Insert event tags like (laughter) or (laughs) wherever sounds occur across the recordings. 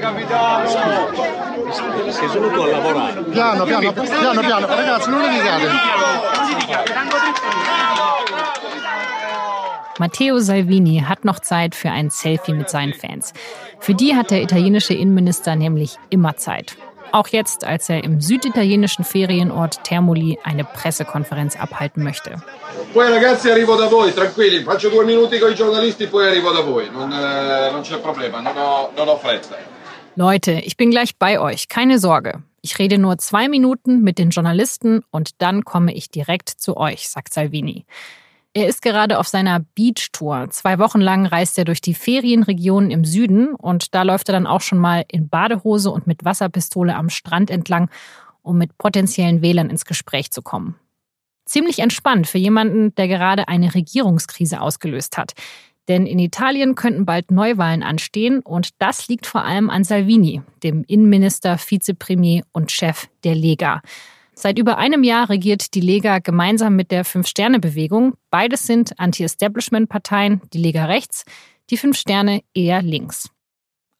capitano! Sei solo tu a lavorare. Piano, piano, piano, piano. Ragazzi, non litigate. Matteo Salvini hat noch Zeit für ein Selfie mit seinen Fans. Für die hat der italienische Innenminister nämlich immer Zeit. Auch jetzt, als er im süditalienischen Ferienort Termoli eine Pressekonferenz abhalten möchte. Poi ragazzi arrivo da voi, tranquilli, faccio due minuti con i giornalisti, poi arrivo da voi, non, eh, non c'è problema, non ho, non ho fretta. Leute, ich bin gleich bei euch, keine Sorge. Ich rede nur zwei Minuten mit den Journalisten und dann komme ich direkt zu euch, sagt Salvini. Er ist gerade auf seiner Beach-Tour. Zwei Wochen lang reist er durch die Ferienregionen im Süden und da läuft er dann auch schon mal in Badehose und mit Wasserpistole am Strand entlang, um mit potenziellen Wählern ins Gespräch zu kommen. Ziemlich entspannt für jemanden, der gerade eine Regierungskrise ausgelöst hat. Denn in Italien könnten bald Neuwahlen anstehen und das liegt vor allem an Salvini, dem Innenminister, Vizepremier und Chef der Lega. Seit über einem Jahr regiert die Lega gemeinsam mit der Fünf-Sterne-Bewegung. Beides sind Anti-Establishment-Parteien, die Lega rechts, die Fünf Sterne eher links.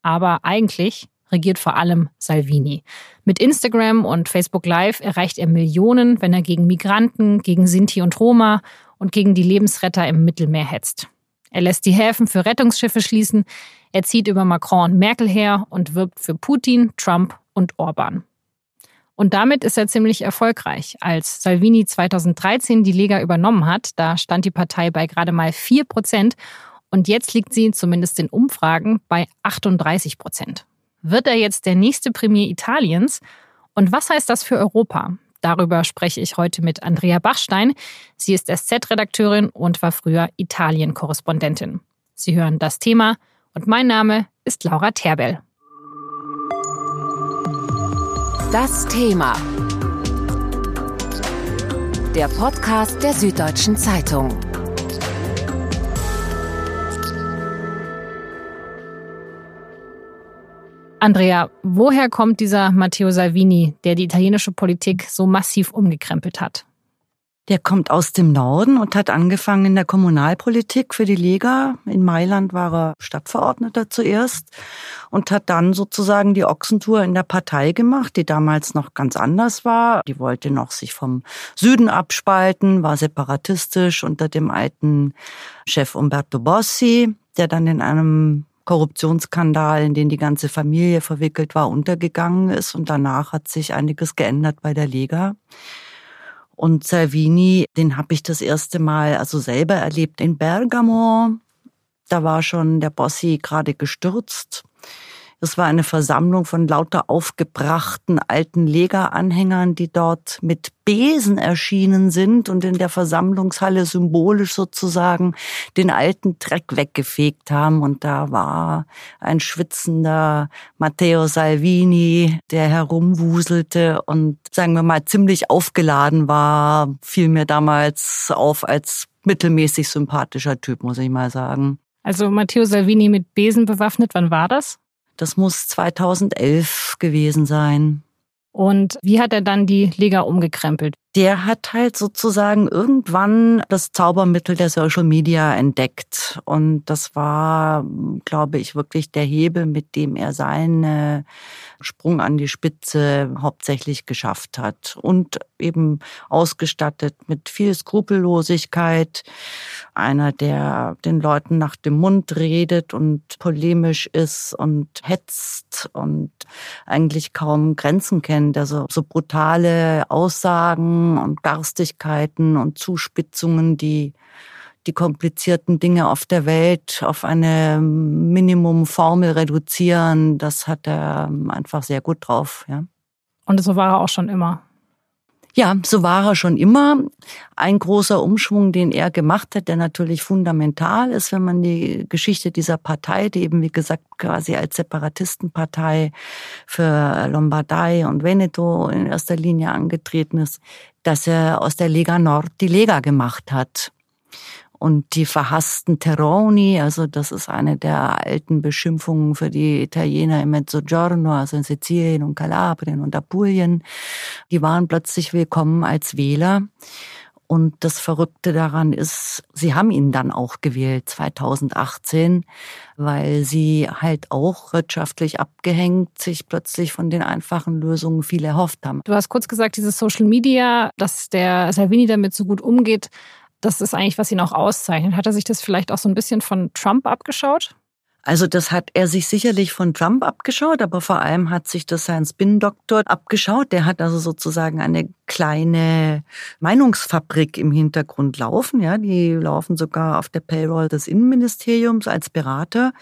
Aber eigentlich regiert vor allem Salvini. Mit Instagram und Facebook Live erreicht er Millionen, wenn er gegen Migranten, gegen Sinti und Roma und gegen die Lebensretter im Mittelmeer hetzt. Er lässt die Häfen für Rettungsschiffe schließen, er zieht über Macron und Merkel her und wirbt für Putin, Trump und Orban. Und damit ist er ziemlich erfolgreich. Als Salvini 2013 die Lega übernommen hat, da stand die Partei bei gerade mal 4 Prozent und jetzt liegt sie zumindest in Umfragen bei 38 Prozent. Wird er jetzt der nächste Premier Italiens? Und was heißt das für Europa? Darüber spreche ich heute mit Andrea Bachstein. Sie ist SZ-Redakteurin und war früher Italien-Korrespondentin. Sie hören das Thema und mein Name ist Laura Terbell. Das Thema. Der Podcast der Süddeutschen Zeitung. Andrea, woher kommt dieser Matteo Salvini, der die italienische Politik so massiv umgekrempelt hat? Der kommt aus dem Norden und hat angefangen in der Kommunalpolitik für die Lega. In Mailand war er Stadtverordneter zuerst und hat dann sozusagen die Ochsentour in der Partei gemacht, die damals noch ganz anders war. Die wollte noch sich vom Süden abspalten, war separatistisch unter dem alten Chef Umberto Bossi, der dann in einem Korruptionsskandal, in den die ganze Familie verwickelt war, untergegangen ist. Und danach hat sich einiges geändert bei der Lega. Und Salvini, den habe ich das erste Mal also selber erlebt in Bergamo. Da war schon der Bossi gerade gestürzt. Es war eine Versammlung von lauter aufgebrachten alten Lega-Anhängern, die dort mit Besen erschienen sind und in der Versammlungshalle symbolisch sozusagen den alten Dreck weggefegt haben. Und da war ein schwitzender Matteo Salvini, der herumwuselte und sagen wir mal ziemlich aufgeladen war, fiel mir damals auf als mittelmäßig sympathischer Typ, muss ich mal sagen. Also Matteo Salvini mit Besen bewaffnet, wann war das? Das muss 2011 gewesen sein. Und wie hat er dann die Liga umgekrempelt? Der hat halt sozusagen irgendwann das Zaubermittel der Social Media entdeckt. Und das war, glaube ich, wirklich der Hebel, mit dem er seinen Sprung an die Spitze hauptsächlich geschafft hat. Und eben ausgestattet mit viel Skrupellosigkeit. Einer, der den Leuten nach dem Mund redet und polemisch ist und hetzt und eigentlich kaum Grenzen kennt. Also so brutale Aussagen und Garstigkeiten und Zuspitzungen, die die komplizierten Dinge auf der Welt auf eine Minimumformel reduzieren, das hat er einfach sehr gut drauf, ja. Und so war er auch schon immer. Ja, so war er schon immer. Ein großer Umschwung, den er gemacht hat, der natürlich fundamental ist, wenn man die Geschichte dieser Partei, die eben wie gesagt quasi als Separatistenpartei für Lombardei und Veneto in erster Linie angetreten ist, dass er aus der Lega Nord die Lega gemacht hat und die verhassten Terroni, also das ist eine der alten Beschimpfungen für die Italiener im Mezzogiorno, also in Sizilien und Kalabrien und Apulien, die waren plötzlich willkommen als Wähler. Und das Verrückte daran ist, sie haben ihn dann auch gewählt 2018, weil sie halt auch wirtschaftlich abgehängt sich plötzlich von den einfachen Lösungen viel erhofft haben. Du hast kurz gesagt, dieses Social Media, dass der Salvini damit so gut umgeht, das ist eigentlich, was ihn auch auszeichnet. Hat er sich das vielleicht auch so ein bisschen von Trump abgeschaut? Also das hat er sich sicherlich von Trump abgeschaut, aber vor allem hat sich das sein Spin-Doktor abgeschaut. Der hat also sozusagen eine kleine Meinungsfabrik im Hintergrund laufen. Ja, die laufen sogar auf der Payroll des Innenministeriums als Berater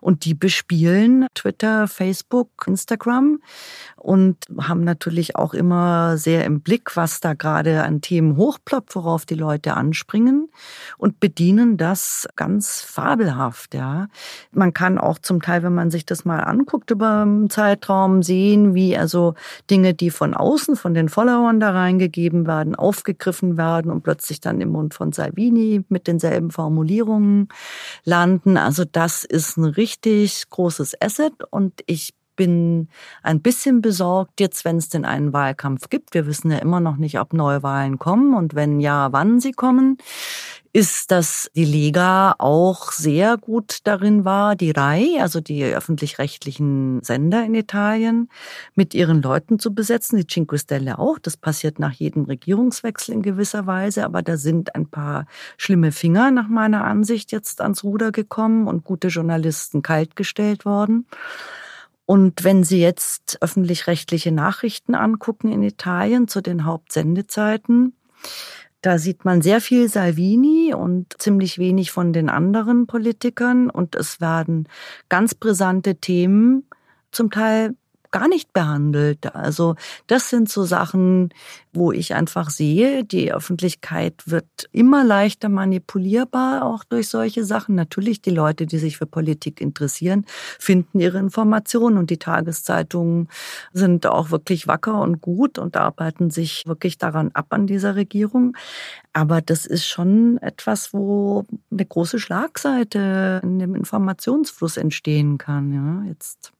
und die bespielen Twitter, Facebook, Instagram und haben natürlich auch immer sehr im Blick, was da gerade an Themen hochploppt, worauf die Leute anspringen und bedienen das ganz fabelhaft. Ja, man kann auch zum Teil, wenn man sich das mal anguckt über einen Zeitraum, sehen, wie also Dinge, die von außen, von den Followern da reingegeben werden, aufgegriffen werden und plötzlich dann im Mund von Salvini mit denselben Formulierungen landen. Also das ist ein richtig großes Asset und ich bin ein bisschen besorgt jetzt, wenn es denn einen Wahlkampf gibt. Wir wissen ja immer noch nicht, ob Neuwahlen kommen und wenn ja, wann sie kommen ist, dass die Lega auch sehr gut darin war, die RAI, also die öffentlich-rechtlichen Sender in Italien, mit ihren Leuten zu besetzen, die Cinque Stelle auch. Das passiert nach jedem Regierungswechsel in gewisser Weise, aber da sind ein paar schlimme Finger nach meiner Ansicht jetzt ans Ruder gekommen und gute Journalisten kaltgestellt worden. Und wenn Sie jetzt öffentlich-rechtliche Nachrichten angucken in Italien zu den Hauptsendezeiten, da sieht man sehr viel Salvini und ziemlich wenig von den anderen Politikern. Und es werden ganz brisante Themen zum Teil gar nicht behandelt. Also das sind so Sachen, wo ich einfach sehe, die Öffentlichkeit wird immer leichter manipulierbar, auch durch solche Sachen. Natürlich, die Leute, die sich für Politik interessieren, finden ihre Informationen und die Tageszeitungen sind auch wirklich wacker und gut und arbeiten sich wirklich daran ab an dieser Regierung. Aber das ist schon etwas, wo eine große Schlagseite in dem Informationsfluss entstehen kann. Ja, jetzt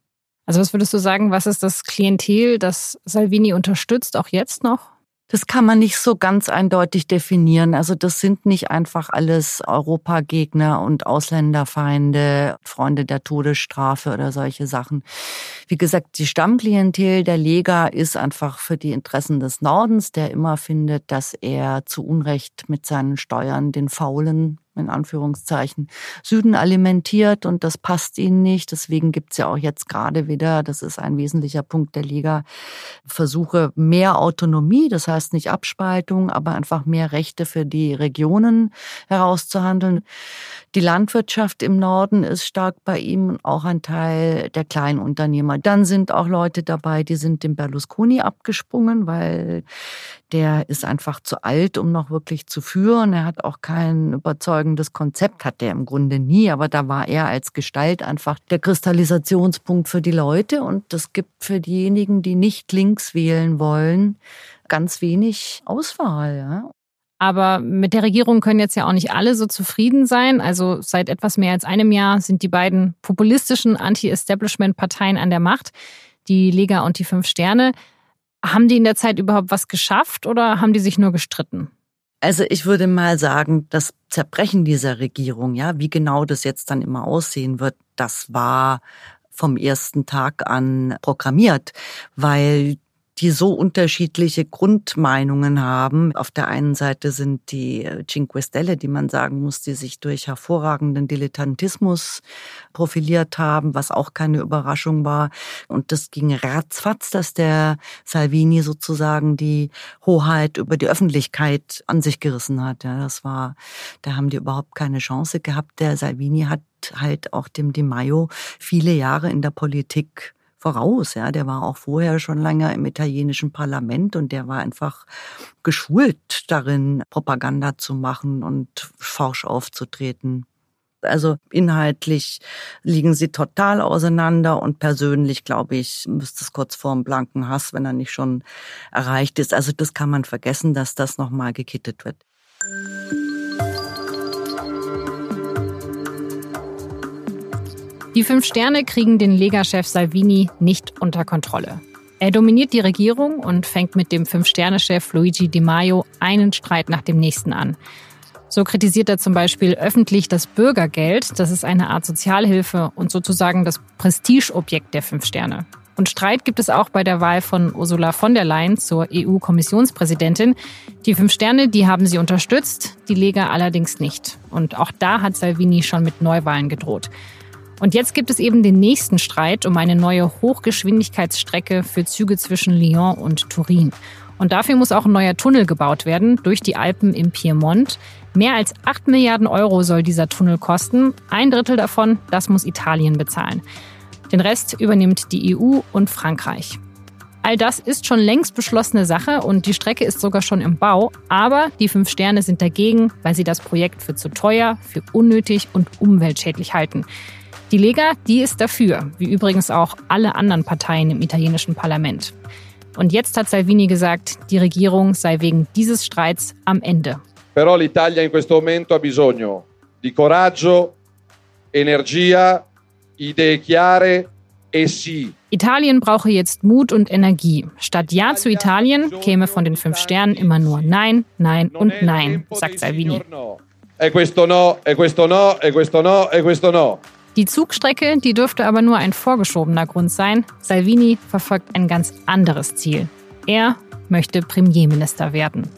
also was würdest du sagen, was ist das Klientel, das Salvini unterstützt, auch jetzt noch? Das kann man nicht so ganz eindeutig definieren. Also das sind nicht einfach alles Europagegner und Ausländerfeinde, Freunde der Todesstrafe oder solche Sachen. Wie gesagt, die Stammklientel der Lega ist einfach für die Interessen des Nordens, der immer findet, dass er zu Unrecht mit seinen Steuern den Faulen in Anführungszeichen, Süden alimentiert und das passt ihnen nicht. Deswegen gibt's ja auch jetzt gerade wieder, das ist ein wesentlicher Punkt der Liga, Versuche mehr Autonomie, das heißt nicht Abspaltung, aber einfach mehr Rechte für die Regionen herauszuhandeln. Die Landwirtschaft im Norden ist stark bei ihm auch ein Teil der Kleinunternehmer. Dann sind auch Leute dabei, die sind dem Berlusconi abgesprungen, weil der ist einfach zu alt, um noch wirklich zu führen. Er hat auch kein überzeugendes Konzept, hat er im Grunde nie, aber da war er als Gestalt einfach der Kristallisationspunkt für die Leute und das gibt für diejenigen, die nicht links wählen wollen, ganz wenig Auswahl. Ja. Aber mit der Regierung können jetzt ja auch nicht alle so zufrieden sein. Also seit etwas mehr als einem Jahr sind die beiden populistischen Anti-Establishment-Parteien an der Macht, die Lega und die Fünf Sterne. Haben die in der Zeit überhaupt was geschafft oder haben die sich nur gestritten? Also ich würde mal sagen, das Zerbrechen dieser Regierung, ja, wie genau das jetzt dann immer aussehen wird, das war vom ersten Tag an programmiert, weil die so unterschiedliche Grundmeinungen haben. Auf der einen Seite sind die äh, Cinque Stelle, die man sagen muss, die sich durch hervorragenden Dilettantismus profiliert haben, was auch keine Überraschung war. Und das ging ratzfatz, dass der Salvini sozusagen die Hoheit über die Öffentlichkeit an sich gerissen hat. Ja, das war, da haben die überhaupt keine Chance gehabt. Der Salvini hat halt auch dem Di Maio viele Jahre in der Politik voraus. Ja, der war auch vorher schon lange im italienischen Parlament und der war einfach geschult darin, Propaganda zu machen und forsch aufzutreten. Also inhaltlich liegen sie total auseinander und persönlich, glaube ich, müsste es kurz vor dem blanken Hass, wenn er nicht schon erreicht ist. Also das kann man vergessen, dass das nochmal gekittet wird. Die fünf Sterne kriegen den Lega-Chef Salvini nicht unter Kontrolle. Er dominiert die Regierung und fängt mit dem Fünf-Sterne-Chef Luigi Di Maio einen Streit nach dem nächsten an. So kritisiert er zum Beispiel öffentlich das Bürgergeld. Das ist eine Art Sozialhilfe und sozusagen das Prestigeobjekt der Fünf Sterne. Und Streit gibt es auch bei der Wahl von Ursula von der Leyen zur EU-Kommissionspräsidentin. Die Fünf Sterne, die haben sie unterstützt, die Lega allerdings nicht. Und auch da hat Salvini schon mit Neuwahlen gedroht. Und jetzt gibt es eben den nächsten Streit um eine neue Hochgeschwindigkeitsstrecke für Züge zwischen Lyon und Turin. Und dafür muss auch ein neuer Tunnel gebaut werden durch die Alpen im Piemont. Mehr als 8 Milliarden Euro soll dieser Tunnel kosten. Ein Drittel davon, das muss Italien bezahlen. Den Rest übernimmt die EU und Frankreich. All das ist schon längst beschlossene Sache und die Strecke ist sogar schon im Bau. Aber die fünf Sterne sind dagegen, weil sie das Projekt für zu teuer, für unnötig und umweltschädlich halten. Die Lega, die ist dafür, wie übrigens auch alle anderen Parteien im italienischen Parlament. Und jetzt hat Salvini gesagt, die Regierung sei wegen dieses Streits am Ende. Però l'Italia in questo momento ha bisogno di coraggio, energia, idee chiare e sì. Italien brauche jetzt Mut und Energie. Statt Ja zu Italien käme von den fünf Sternen immer nur Nein, Nein und Nein, sagt Salvini. E questo no, e questo no, e questo no, e questo no. Die Zugstrecke, die dürfte aber nur ein vorgeschobener Grund sein. Salvini verfolgt ein ganz anderes Ziel. Er möchte Premierminister werden.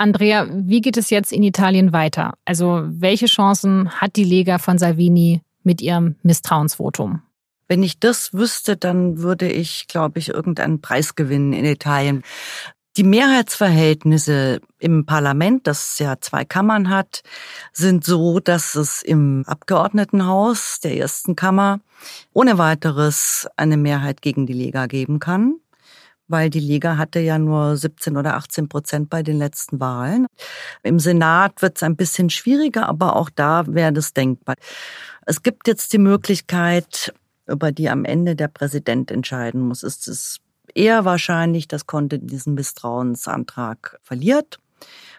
Andrea, wie geht es jetzt in Italien weiter? Also welche Chancen hat die Lega von Salvini mit ihrem Misstrauensvotum? Wenn ich das wüsste, dann würde ich, glaube ich, irgendeinen Preis gewinnen in Italien. Die Mehrheitsverhältnisse im Parlament, das ja zwei Kammern hat, sind so, dass es im Abgeordnetenhaus der ersten Kammer ohne weiteres eine Mehrheit gegen die Lega geben kann weil die Liga hatte ja nur 17 oder 18 Prozent bei den letzten Wahlen. Im Senat wird es ein bisschen schwieriger, aber auch da wäre das denkbar. Es gibt jetzt die Möglichkeit, über die am Ende der Präsident entscheiden muss. Ist es eher wahrscheinlich, dass Conte diesen Misstrauensantrag verliert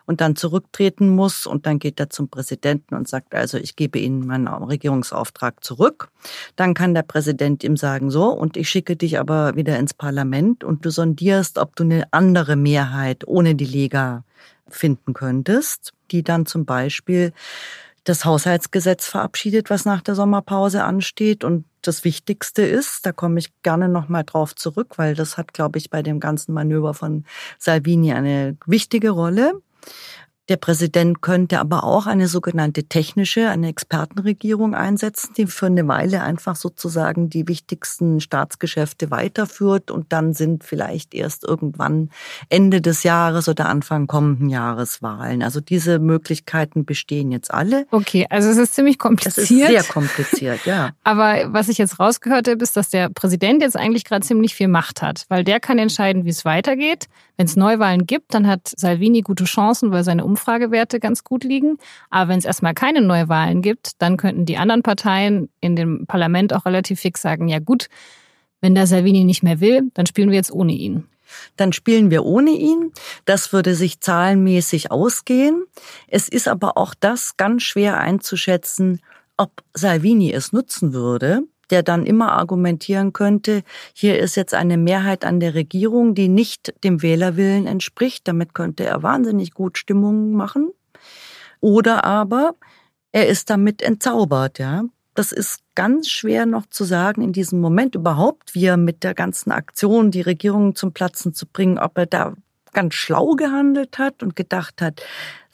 und dann zurücktreten muss und dann geht er zum Präsidenten und sagt also, ich gebe Ihnen meinen Regierungsauftrag zurück. Dann kann der Präsident ihm sagen, so, und ich schicke dich aber wieder ins Parlament und du sondierst, ob du eine andere Mehrheit ohne die Lega finden könntest, die dann zum Beispiel das Haushaltsgesetz verabschiedet, was nach der Sommerpause ansteht. Und das Wichtigste ist, da komme ich gerne nochmal drauf zurück, weil das hat, glaube ich, bei dem ganzen Manöver von Salvini eine wichtige Rolle. Der Präsident könnte aber auch eine sogenannte technische, eine Expertenregierung einsetzen, die für eine Weile einfach sozusagen die wichtigsten Staatsgeschäfte weiterführt und dann sind vielleicht erst irgendwann Ende des Jahres oder Anfang kommenden Jahres Wahlen. Also diese Möglichkeiten bestehen jetzt alle. Okay, also es ist ziemlich kompliziert. Es ist sehr kompliziert, ja. (laughs) aber was ich jetzt rausgehört habe, ist, dass der Präsident jetzt eigentlich gerade ziemlich viel Macht hat, weil der kann entscheiden, wie es weitergeht. Wenn es Neuwahlen gibt, dann hat Salvini gute Chancen, weil seine Umfragewerte ganz gut liegen. Aber wenn es erstmal keine Neuwahlen gibt, dann könnten die anderen Parteien in dem Parlament auch relativ fix sagen, ja gut, wenn der Salvini nicht mehr will, dann spielen wir jetzt ohne ihn. Dann spielen wir ohne ihn. Das würde sich zahlenmäßig ausgehen. Es ist aber auch das ganz schwer einzuschätzen, ob Salvini es nutzen würde, der dann immer argumentieren könnte, hier ist jetzt eine Mehrheit an der Regierung, die nicht dem Wählerwillen entspricht. Damit könnte er wahnsinnig gut Stimmung machen. Oder aber er ist damit entzaubert, ja. Das ist ganz schwer noch zu sagen in diesem Moment überhaupt, wie er mit der ganzen Aktion die Regierung zum Platzen zu bringen, ob er da ganz schlau gehandelt hat und gedacht hat,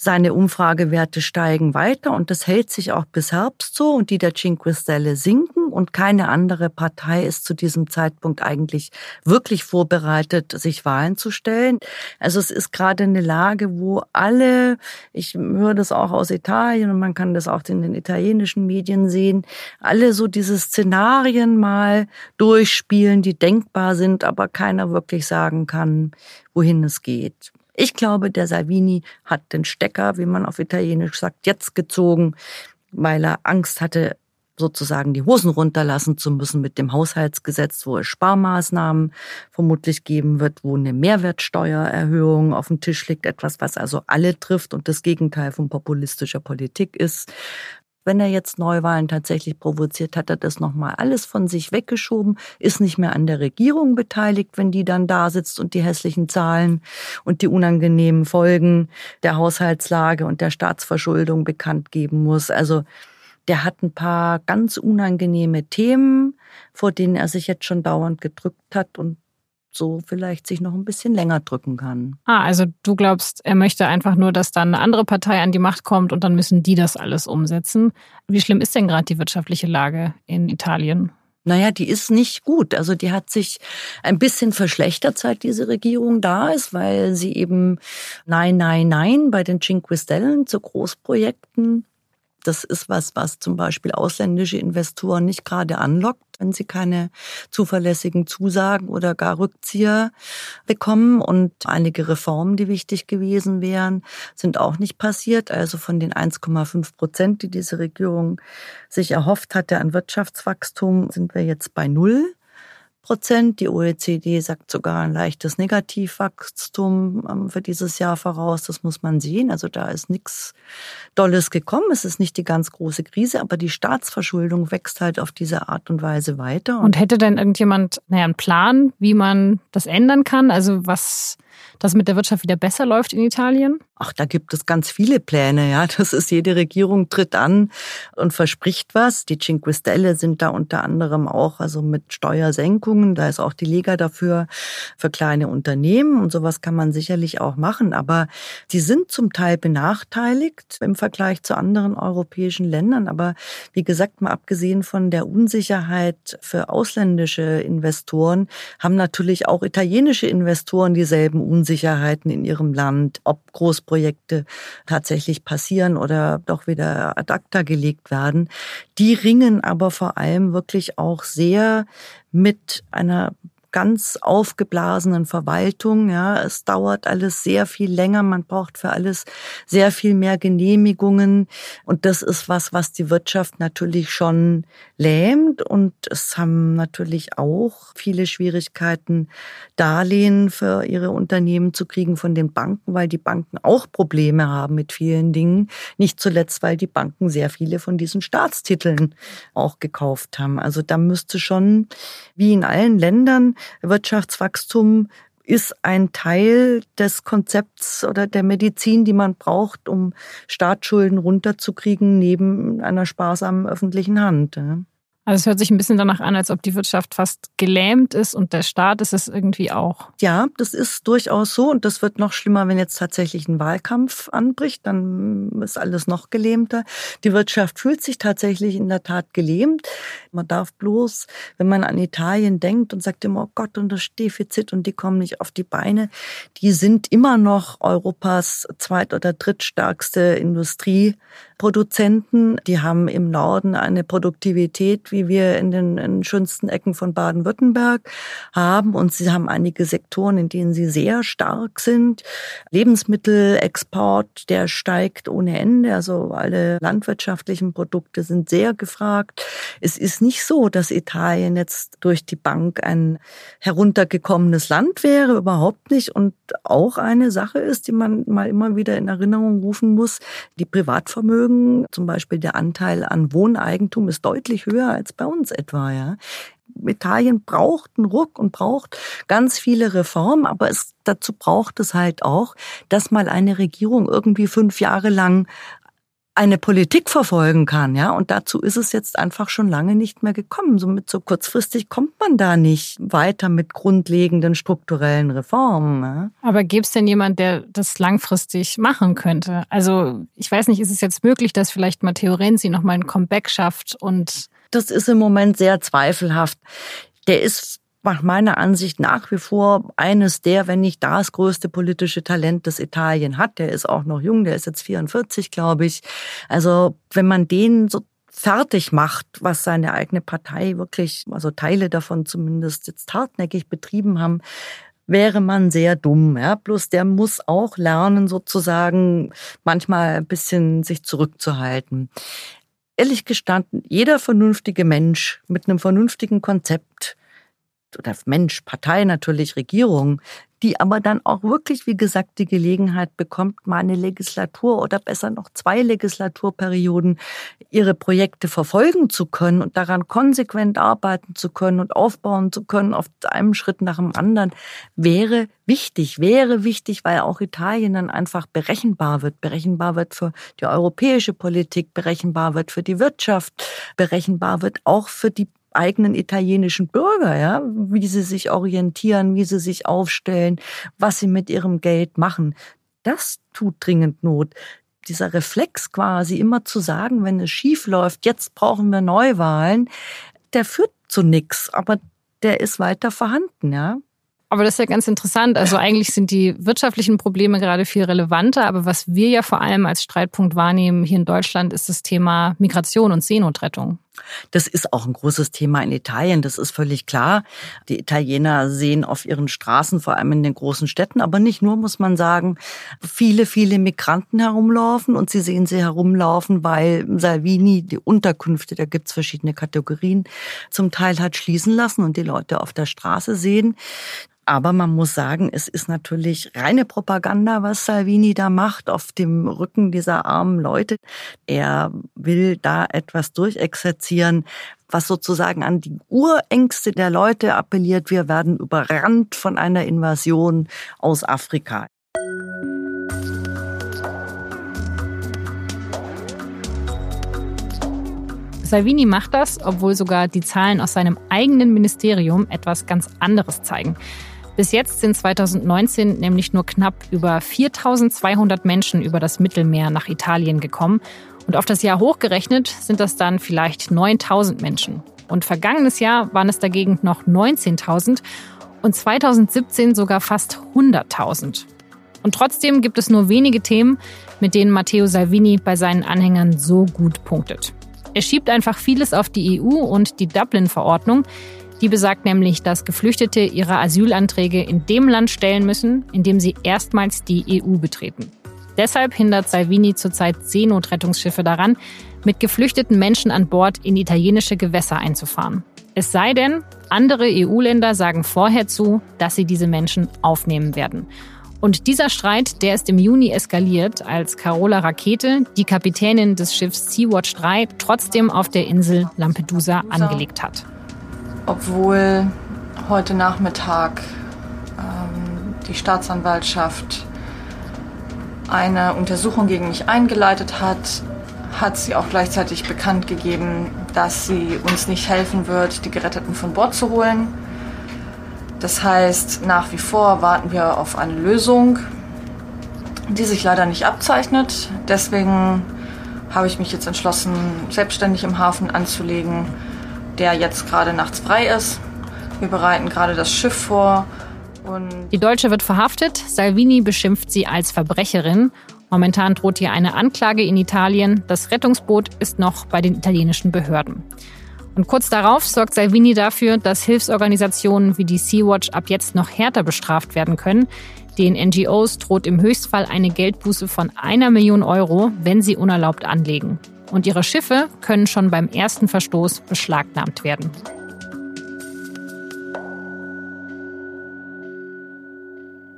seine Umfragewerte steigen weiter und das hält sich auch bis Herbst so und die der Cinque Stelle sinken und keine andere Partei ist zu diesem Zeitpunkt eigentlich wirklich vorbereitet, sich Wahlen zu stellen. Also es ist gerade eine Lage, wo alle, ich höre das auch aus Italien und man kann das auch in den italienischen Medien sehen, alle so diese Szenarien mal durchspielen, die denkbar sind, aber keiner wirklich sagen kann, wohin es geht. Ich glaube, der Salvini hat den Stecker, wie man auf Italienisch sagt, jetzt gezogen, weil er Angst hatte, sozusagen die Hosen runterlassen zu müssen mit dem Haushaltsgesetz, wo es Sparmaßnahmen vermutlich geben wird, wo eine Mehrwertsteuererhöhung auf dem Tisch liegt, etwas, was also alle trifft und das Gegenteil von populistischer Politik ist. Wenn er jetzt Neuwahlen tatsächlich provoziert, hat er das nochmal alles von sich weggeschoben, ist nicht mehr an der Regierung beteiligt, wenn die dann da sitzt und die hässlichen Zahlen und die unangenehmen Folgen der Haushaltslage und der Staatsverschuldung bekannt geben muss. Also der hat ein paar ganz unangenehme Themen, vor denen er sich jetzt schon dauernd gedrückt hat und so vielleicht sich noch ein bisschen länger drücken kann. Ah, also du glaubst, er möchte einfach nur, dass dann eine andere Partei an die Macht kommt und dann müssen die das alles umsetzen. Wie schlimm ist denn gerade die wirtschaftliche Lage in Italien? Naja, die ist nicht gut. Also die hat sich ein bisschen verschlechtert, seit diese Regierung da ist, weil sie eben Nein, Nein, Nein bei den Cinque Stellen zu Großprojekten das ist was, was zum Beispiel ausländische Investoren nicht gerade anlockt, wenn sie keine zuverlässigen Zusagen oder gar Rückzieher bekommen. Und einige Reformen, die wichtig gewesen wären, sind auch nicht passiert. Also von den 1,5 Prozent, die diese Regierung sich erhofft hatte an Wirtschaftswachstum, sind wir jetzt bei null. Prozent. Die OECD sagt sogar ein leichtes Negativwachstum ähm, für dieses Jahr voraus. Das muss man sehen. Also da ist nichts Dolles gekommen. Es ist nicht die ganz große Krise, aber die Staatsverschuldung wächst halt auf diese Art und Weise weiter. Und hätte denn irgendjemand naja, einen Plan, wie man das ändern kann? Also was dass mit der Wirtschaft wieder besser läuft in Italien? Ach, da gibt es ganz viele Pläne, ja. (laughs) Das ist jede Regierung tritt an und verspricht was. Die Cinque Stelle sind da unter anderem auch, also mit Steuersenkungen. Da ist auch die Liga dafür für kleine Unternehmen und sowas kann man sicherlich auch machen. Aber sie sind zum Teil benachteiligt im Vergleich zu anderen europäischen Ländern. Aber wie gesagt, mal abgesehen von der Unsicherheit für ausländische Investoren, haben natürlich auch italienische Investoren dieselben Unsicherheiten in ihrem Land, ob Großprojekte tatsächlich passieren oder doch wieder ad acta gelegt werden. Die ringen aber vor allem wirklich auch sehr mit einer ganz aufgeblasenen Verwaltung. Ja, es dauert alles sehr viel länger. Man braucht für alles sehr viel mehr Genehmigungen. Und das ist was, was die Wirtschaft natürlich schon lähmt. Und es haben natürlich auch viele Schwierigkeiten, Darlehen für ihre Unternehmen zu kriegen von den Banken, weil die Banken auch Probleme haben mit vielen Dingen. Nicht zuletzt, weil die Banken sehr viele von diesen Staatstiteln auch gekauft haben. Also da müsste schon, wie in allen Ländern, Wirtschaftswachstum ist ein Teil des Konzepts oder der Medizin, die man braucht, um Staatsschulden runterzukriegen, neben einer sparsamen öffentlichen Hand. Also es hört sich ein bisschen danach an, als ob die Wirtschaft fast gelähmt ist und der Staat ist es irgendwie auch. Ja, das ist durchaus so und das wird noch schlimmer, wenn jetzt tatsächlich ein Wahlkampf anbricht, dann ist alles noch gelähmter. Die Wirtschaft fühlt sich tatsächlich in der Tat gelähmt. Man darf bloß, wenn man an Italien denkt und sagt immer, oh Gott, und das Defizit und die kommen nicht auf die Beine, die sind immer noch Europas zweit- oder drittstärkste Industrieproduzenten. Die haben im Norden eine Produktivität, wie wir in den, in den schönsten Ecken von Baden-Württemberg haben. Und sie haben einige Sektoren, in denen sie sehr stark sind. Lebensmittelexport, der steigt ohne Ende. Also alle landwirtschaftlichen Produkte sind sehr gefragt. Es ist nicht so, dass Italien jetzt durch die Bank ein heruntergekommenes Land wäre, überhaupt nicht. Und auch eine Sache ist, die man mal immer wieder in Erinnerung rufen muss. Die Privatvermögen, zum Beispiel der Anteil an Wohneigentum ist deutlich höher als bei uns etwa, ja. Italien braucht einen Ruck und braucht ganz viele Reformen, aber es, dazu braucht es halt auch, dass mal eine Regierung irgendwie fünf Jahre lang eine Politik verfolgen kann, ja. Und dazu ist es jetzt einfach schon lange nicht mehr gekommen. Somit so kurzfristig kommt man da nicht weiter mit grundlegenden strukturellen Reformen. Ja? Aber gäbe es denn jemand, der das langfristig machen könnte? Also ich weiß nicht, ist es jetzt möglich, dass vielleicht Matteo Renzi nochmal ein Comeback schafft und das ist im Moment sehr zweifelhaft. Der ist nach meiner Ansicht nach wie vor eines der, wenn nicht das größte politische Talent, das Italien hat. Der ist auch noch jung, der ist jetzt 44, glaube ich. Also wenn man den so fertig macht, was seine eigene Partei wirklich, also Teile davon zumindest jetzt hartnäckig betrieben haben, wäre man sehr dumm. Ja? Bloß der muss auch lernen, sozusagen manchmal ein bisschen sich zurückzuhalten. Ehrlich gestanden, jeder vernünftige Mensch mit einem vernünftigen Konzept oder Mensch, Partei natürlich, Regierung, die aber dann auch wirklich, wie gesagt, die Gelegenheit bekommt, mal eine Legislatur oder besser noch zwei Legislaturperioden ihre Projekte verfolgen zu können und daran konsequent arbeiten zu können und aufbauen zu können auf einem Schritt nach dem anderen, wäre wichtig, wäre wichtig, weil auch Italien dann einfach berechenbar wird, berechenbar wird für die europäische Politik, berechenbar wird für die Wirtschaft, berechenbar wird auch für die eigenen italienischen Bürger, ja, wie sie sich orientieren, wie sie sich aufstellen, was sie mit ihrem Geld machen. Das tut dringend Not. Dieser Reflex quasi immer zu sagen, wenn es schief läuft, jetzt brauchen wir Neuwahlen, der führt zu nichts, aber der ist weiter vorhanden, ja. Aber das ist ja ganz interessant. Also eigentlich sind die wirtschaftlichen Probleme gerade viel relevanter. Aber was wir ja vor allem als Streitpunkt wahrnehmen hier in Deutschland, ist das Thema Migration und Seenotrettung. Das ist auch ein großes Thema in Italien, das ist völlig klar. Die Italiener sehen auf ihren Straßen, vor allem in den großen Städten, aber nicht nur, muss man sagen, viele, viele Migranten herumlaufen und sie sehen sie herumlaufen, weil Salvini die Unterkünfte, da gibt's verschiedene Kategorien, zum Teil hat schließen lassen und die Leute auf der Straße sehen. Aber man muss sagen, es ist natürlich reine Propaganda, was Salvini da macht auf dem Rücken dieser armen Leute. Er will da etwas durchexerzieren, was sozusagen an die Urängste der Leute appelliert. Wir werden überrannt von einer Invasion aus Afrika. Salvini macht das, obwohl sogar die Zahlen aus seinem eigenen Ministerium etwas ganz anderes zeigen. Bis jetzt sind 2019 nämlich nur knapp über 4200 Menschen über das Mittelmeer nach Italien gekommen. Und auf das Jahr hochgerechnet sind das dann vielleicht 9000 Menschen. Und vergangenes Jahr waren es dagegen noch 19.000 und 2017 sogar fast 100.000. Und trotzdem gibt es nur wenige Themen, mit denen Matteo Salvini bei seinen Anhängern so gut punktet. Er schiebt einfach vieles auf die EU und die Dublin-Verordnung, die besagt nämlich, dass Geflüchtete ihre Asylanträge in dem Land stellen müssen, in dem sie erstmals die EU betreten. Deshalb hindert Salvini zurzeit Seenotrettungsschiffe daran, mit geflüchteten Menschen an Bord in italienische Gewässer einzufahren. Es sei denn, andere EU-Länder sagen vorher zu, dass sie diese Menschen aufnehmen werden. Und dieser Streit, der ist im Juni eskaliert, als Carola Rakete, die Kapitänin des Schiffs Sea-Watch 3, trotzdem auf der Insel Lampedusa angelegt hat obwohl heute Nachmittag ähm, die Staatsanwaltschaft eine Untersuchung gegen mich eingeleitet hat, hat sie auch gleichzeitig bekannt gegeben, dass sie uns nicht helfen wird, die Geretteten von Bord zu holen. Das heißt, nach wie vor warten wir auf eine Lösung, die sich leider nicht abzeichnet. Deswegen habe ich mich jetzt entschlossen, selbstständig im Hafen anzulegen der jetzt gerade nachts frei ist. Wir bereiten gerade das Schiff vor. Die Deutsche wird verhaftet. Salvini beschimpft sie als Verbrecherin. Momentan droht ihr eine Anklage in Italien. Das Rettungsboot ist noch bei den italienischen Behörden. Und kurz darauf sorgt Salvini dafür, dass Hilfsorganisationen wie die Sea-Watch ab jetzt noch härter bestraft werden können. Den NGOs droht im Höchstfall eine Geldbuße von einer Million Euro, wenn sie unerlaubt anlegen und ihre Schiffe können schon beim ersten Verstoß beschlagnahmt werden.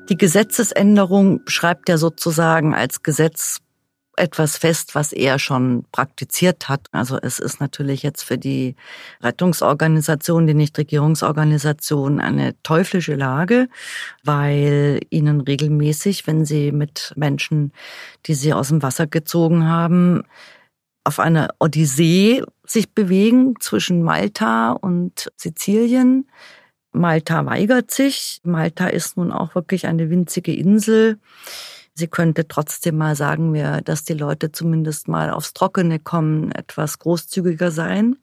Die Gesetzesänderung schreibt ja sozusagen als Gesetz etwas fest, was er schon praktiziert hat. Also es ist natürlich jetzt für die Rettungsorganisation, die Nichtregierungsorganisation eine teuflische Lage, weil ihnen regelmäßig, wenn sie mit Menschen, die sie aus dem Wasser gezogen haben, auf einer Odyssee sich bewegen zwischen Malta und Sizilien. Malta weigert sich. Malta ist nun auch wirklich eine winzige Insel. Sie könnte trotzdem mal sagen wir, dass die Leute zumindest mal aufs Trockene kommen, etwas großzügiger sein.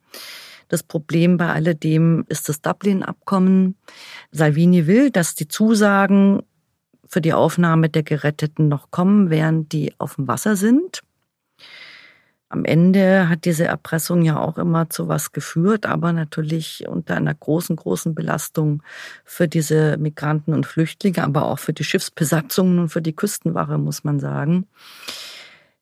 Das Problem bei alledem ist das Dublin-Abkommen. Salvini will, dass die Zusagen für die Aufnahme der Geretteten noch kommen, während die auf dem Wasser sind. Am Ende hat diese Erpressung ja auch immer zu was geführt, aber natürlich unter einer großen, großen Belastung für diese Migranten und Flüchtlinge, aber auch für die Schiffsbesatzungen und für die Küstenwache, muss man sagen.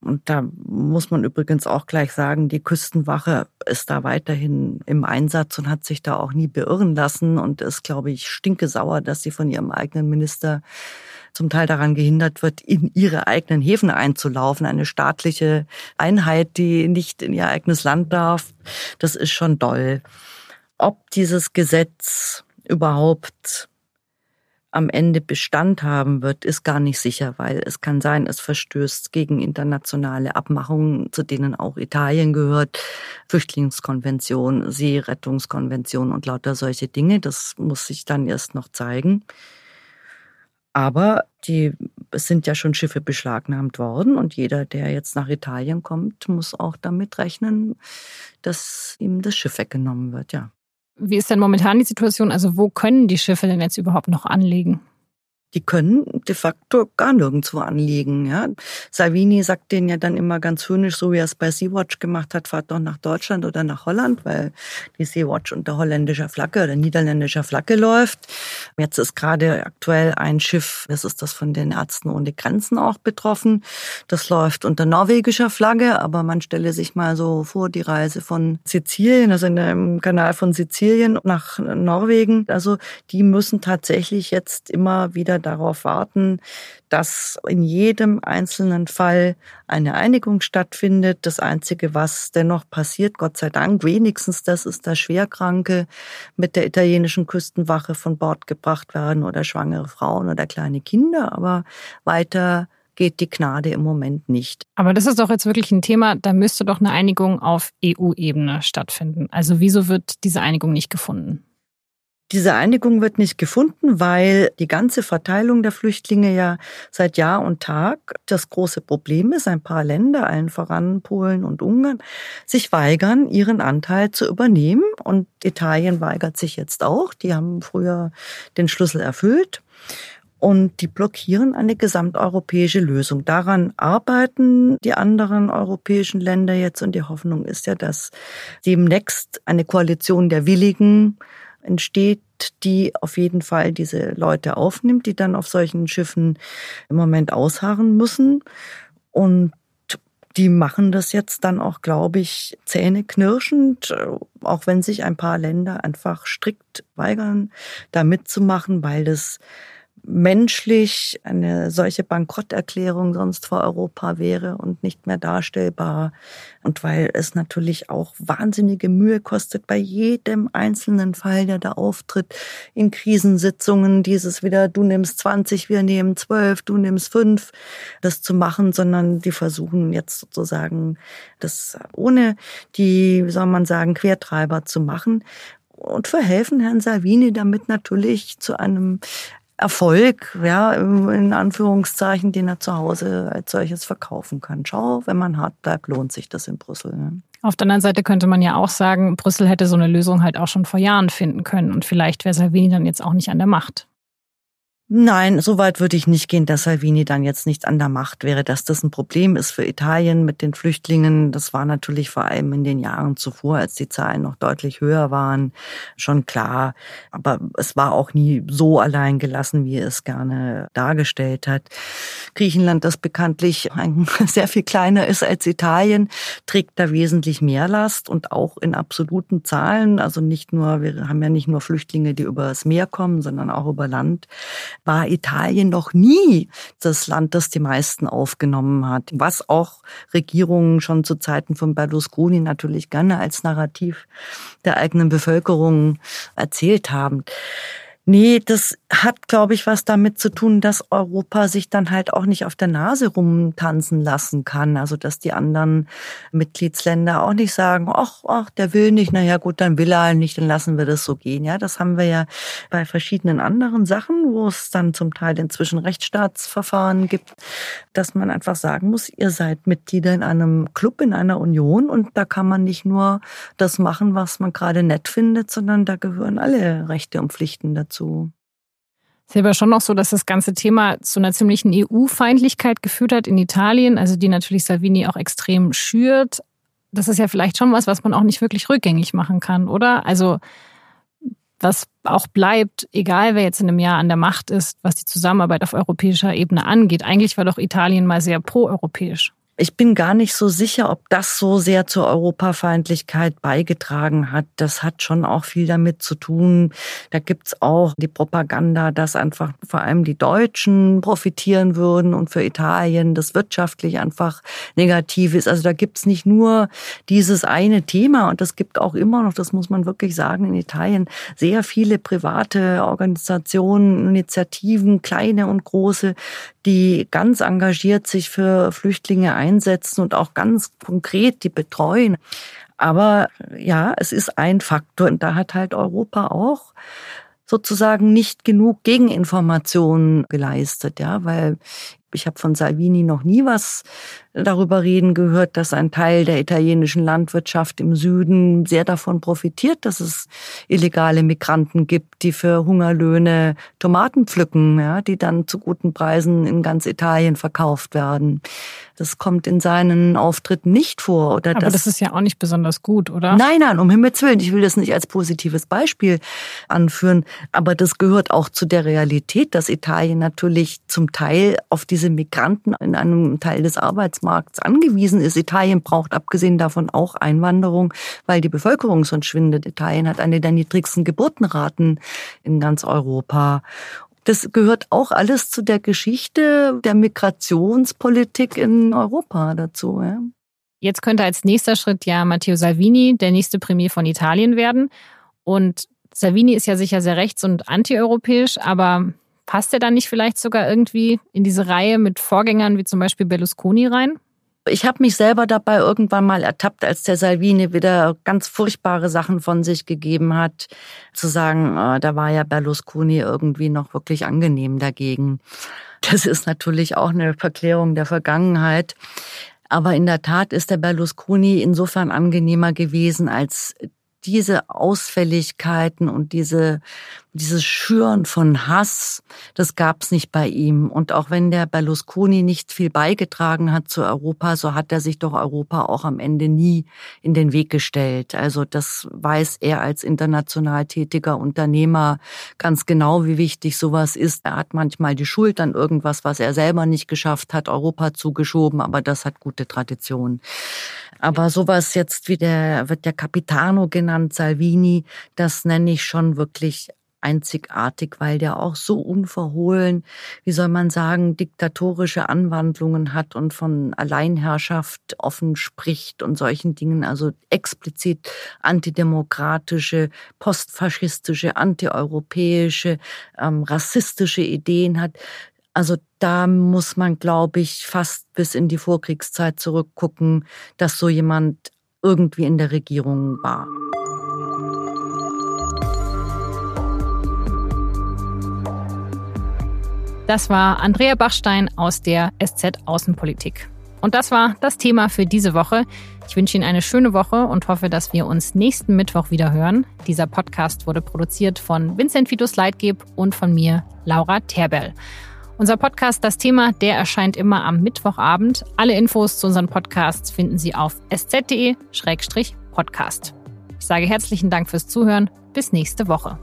Und da muss man übrigens auch gleich sagen, die Küstenwache ist da weiterhin im Einsatz und hat sich da auch nie beirren lassen und ist, glaube ich, stinkesauer, dass sie von ihrem eigenen Minister zum Teil daran gehindert wird, in ihre eigenen Häfen einzulaufen. Eine staatliche Einheit, die nicht in ihr eigenes Land darf, das ist schon doll. Ob dieses Gesetz überhaupt am Ende Bestand haben wird, ist gar nicht sicher, weil es kann sein, es verstößt gegen internationale Abmachungen, zu denen auch Italien gehört, Flüchtlingskonvention, Seerettungskonvention und lauter solche Dinge. Das muss sich dann erst noch zeigen. Aber die, es sind ja schon Schiffe beschlagnahmt worden und jeder, der jetzt nach Italien kommt, muss auch damit rechnen, dass ihm das Schiff weggenommen wird, ja. Wie ist denn momentan die Situation? Also wo können die Schiffe denn jetzt überhaupt noch anlegen? Die können de facto gar nirgendwo anliegen. Ja. Salvini sagt denen ja dann immer ganz höhnisch, so wie er es bei Sea-Watch gemacht hat, fahrt doch nach Deutschland oder nach Holland, weil die Sea-Watch unter holländischer Flagge oder niederländischer Flagge läuft. Jetzt ist gerade aktuell ein Schiff, das ist das von den Ärzten ohne Grenzen auch betroffen. Das läuft unter norwegischer Flagge, aber man stelle sich mal so vor, die Reise von Sizilien, also in dem Kanal von Sizilien nach Norwegen. Also die müssen tatsächlich jetzt immer wieder darauf warten, dass in jedem einzelnen Fall eine Einigung stattfindet. Das Einzige, was dennoch passiert, Gott sei Dank, wenigstens das ist, dass Schwerkranke mit der italienischen Küstenwache von Bord gebracht werden oder schwangere Frauen oder kleine Kinder. Aber weiter geht die Gnade im Moment nicht. Aber das ist doch jetzt wirklich ein Thema, da müsste doch eine Einigung auf EU-Ebene stattfinden. Also wieso wird diese Einigung nicht gefunden? Diese Einigung wird nicht gefunden, weil die ganze Verteilung der Flüchtlinge ja seit Jahr und Tag das große Problem ist. Ein paar Länder, allen voran Polen und Ungarn, sich weigern, ihren Anteil zu übernehmen. Und Italien weigert sich jetzt auch. Die haben früher den Schlüssel erfüllt. Und die blockieren eine gesamteuropäische Lösung. Daran arbeiten die anderen europäischen Länder jetzt. Und die Hoffnung ist ja, dass demnächst eine Koalition der Willigen entsteht, die auf jeden Fall diese Leute aufnimmt, die dann auf solchen Schiffen im Moment ausharren müssen. Und die machen das jetzt dann auch, glaube ich, zähneknirschend, auch wenn sich ein paar Länder einfach strikt weigern, da mitzumachen, weil das menschlich eine solche Bankrotterklärung sonst vor Europa wäre und nicht mehr darstellbar. Und weil es natürlich auch wahnsinnige Mühe kostet, bei jedem einzelnen Fall, der da auftritt, in Krisensitzungen dieses wieder, du nimmst 20, wir nehmen 12, du nimmst 5, das zu machen, sondern die versuchen jetzt sozusagen das ohne die, wie soll man sagen, Quertreiber zu machen und verhelfen Herrn Salvini damit natürlich zu einem Erfolg, ja, in Anführungszeichen, den er zu Hause als solches verkaufen kann. Schau, wenn man hart bleibt, lohnt sich das in Brüssel. Ne? Auf der anderen Seite könnte man ja auch sagen, Brüssel hätte so eine Lösung halt auch schon vor Jahren finden können und vielleicht wäre Salvini dann jetzt auch nicht an der Macht. Nein, so weit würde ich nicht gehen, dass Salvini dann jetzt nicht an der Macht wäre. Dass das ein Problem ist für Italien mit den Flüchtlingen, das war natürlich vor allem in den Jahren zuvor, als die Zahlen noch deutlich höher waren, schon klar. Aber es war auch nie so allein gelassen, wie es gerne dargestellt hat. Griechenland, das bekanntlich (laughs) sehr viel kleiner ist als Italien, trägt da wesentlich mehr Last und auch in absoluten Zahlen. Also nicht nur, wir haben ja nicht nur Flüchtlinge, die über das Meer kommen, sondern auch über Land war Italien noch nie das Land, das die meisten aufgenommen hat, was auch Regierungen schon zu Zeiten von Berlusconi natürlich gerne als Narrativ der eigenen Bevölkerung erzählt haben. Nee, das hat, glaube ich, was damit zu tun, dass Europa sich dann halt auch nicht auf der Nase rumtanzen lassen kann. Also, dass die anderen Mitgliedsländer auch nicht sagen, ach, ach, der will nicht, naja, gut, dann will er halt nicht, dann lassen wir das so gehen. Ja, das haben wir ja bei verschiedenen anderen Sachen, wo es dann zum Teil inzwischen Rechtsstaatsverfahren gibt, dass man einfach sagen muss, ihr seid Mitglieder in einem Club, in einer Union und da kann man nicht nur das machen, was man gerade nett findet, sondern da gehören alle Rechte und Pflichten dazu dazu. Es ist aber schon noch so, dass das ganze Thema zu einer ziemlichen EU-Feindlichkeit geführt hat in Italien, also die natürlich Salvini auch extrem schürt. Das ist ja vielleicht schon was, was man auch nicht wirklich rückgängig machen kann, oder? Also was auch bleibt, egal wer jetzt in einem Jahr an der Macht ist, was die Zusammenarbeit auf europäischer Ebene angeht. Eigentlich war doch Italien mal sehr proeuropäisch. Ich bin gar nicht so sicher, ob das so sehr zur Europafeindlichkeit beigetragen hat. Das hat schon auch viel damit zu tun. Da gibt's auch die Propaganda, dass einfach vor allem die Deutschen profitieren würden und für Italien das wirtschaftlich einfach negativ ist. Also da gibt's nicht nur dieses eine Thema und es gibt auch immer noch, das muss man wirklich sagen, in Italien sehr viele private Organisationen, Initiativen, kleine und große, die ganz engagiert sich für Flüchtlinge einsetzen und auch ganz konkret die betreuen. Aber ja, es ist ein Faktor und da hat halt Europa auch sozusagen nicht genug Gegeninformationen geleistet, ja, weil ich habe von Salvini noch nie was darüber reden gehört, dass ein Teil der italienischen Landwirtschaft im Süden sehr davon profitiert, dass es illegale Migranten gibt, die für Hungerlöhne Tomaten pflücken, ja, die dann zu guten Preisen in ganz Italien verkauft werden. Das kommt in seinen Auftritten nicht vor. Oder Aber das, das ist ja auch nicht besonders gut, oder? Nein, nein, um Himmels Willen. Ich will das nicht als positives Beispiel anführen. Aber das gehört auch zu der Realität, dass Italien natürlich zum Teil auf diese Migranten in einem Teil des Arbeitsmarkts angewiesen ist. Italien braucht abgesehen davon auch Einwanderung, weil die Bevölkerung sonst schwindet. Italien hat eine der niedrigsten Geburtenraten in ganz Europa. Das gehört auch alles zu der Geschichte der Migrationspolitik in Europa dazu. Ja. Jetzt könnte als nächster Schritt ja Matteo Salvini der nächste Premier von Italien werden. Und Salvini ist ja sicher sehr rechts- und antieuropäisch, aber passt er dann nicht vielleicht sogar irgendwie in diese Reihe mit Vorgängern wie zum Beispiel Berlusconi rein? Ich habe mich selber dabei irgendwann mal ertappt, als der Salvini wieder ganz furchtbare Sachen von sich gegeben hat, zu sagen, äh, da war ja Berlusconi irgendwie noch wirklich angenehm dagegen. Das ist natürlich auch eine Verklärung der Vergangenheit. Aber in der Tat ist der Berlusconi insofern angenehmer gewesen, als diese Ausfälligkeiten und diese, dieses Schüren von Hass, das gab's nicht bei ihm. Und auch wenn der Berlusconi nicht viel beigetragen hat zu Europa, so hat er sich doch Europa auch am Ende nie in den Weg gestellt. Also das weiß er als international tätiger Unternehmer ganz genau, wie wichtig sowas ist. Er hat manchmal die Schuld an irgendwas, was er selber nicht geschafft hat, Europa zugeschoben, aber das hat gute Tradition. Aber sowas jetzt wie der, wird der Capitano genannt, Salvini, das nenne ich schon wirklich einzigartig, weil der auch so unverhohlen, wie soll man sagen, diktatorische Anwandlungen hat und von Alleinherrschaft offen spricht und solchen Dingen, also explizit antidemokratische, postfaschistische, antieuropäische, ähm, rassistische Ideen hat. Also da muss man, glaube ich, fast bis in die Vorkriegszeit zurückgucken, dass so jemand irgendwie in der Regierung war. Das war Andrea Bachstein aus der SZ Außenpolitik. Und das war das Thema für diese Woche. Ich wünsche Ihnen eine schöne Woche und hoffe, dass wir uns nächsten Mittwoch wieder hören. Dieser Podcast wurde produziert von Vincent Vitus Leitgeb und von mir, Laura Terbell. Unser Podcast Das Thema, der erscheint immer am Mittwochabend. Alle Infos zu unseren Podcasts finden Sie auf sz.de-podcast. Ich sage herzlichen Dank fürs Zuhören. Bis nächste Woche.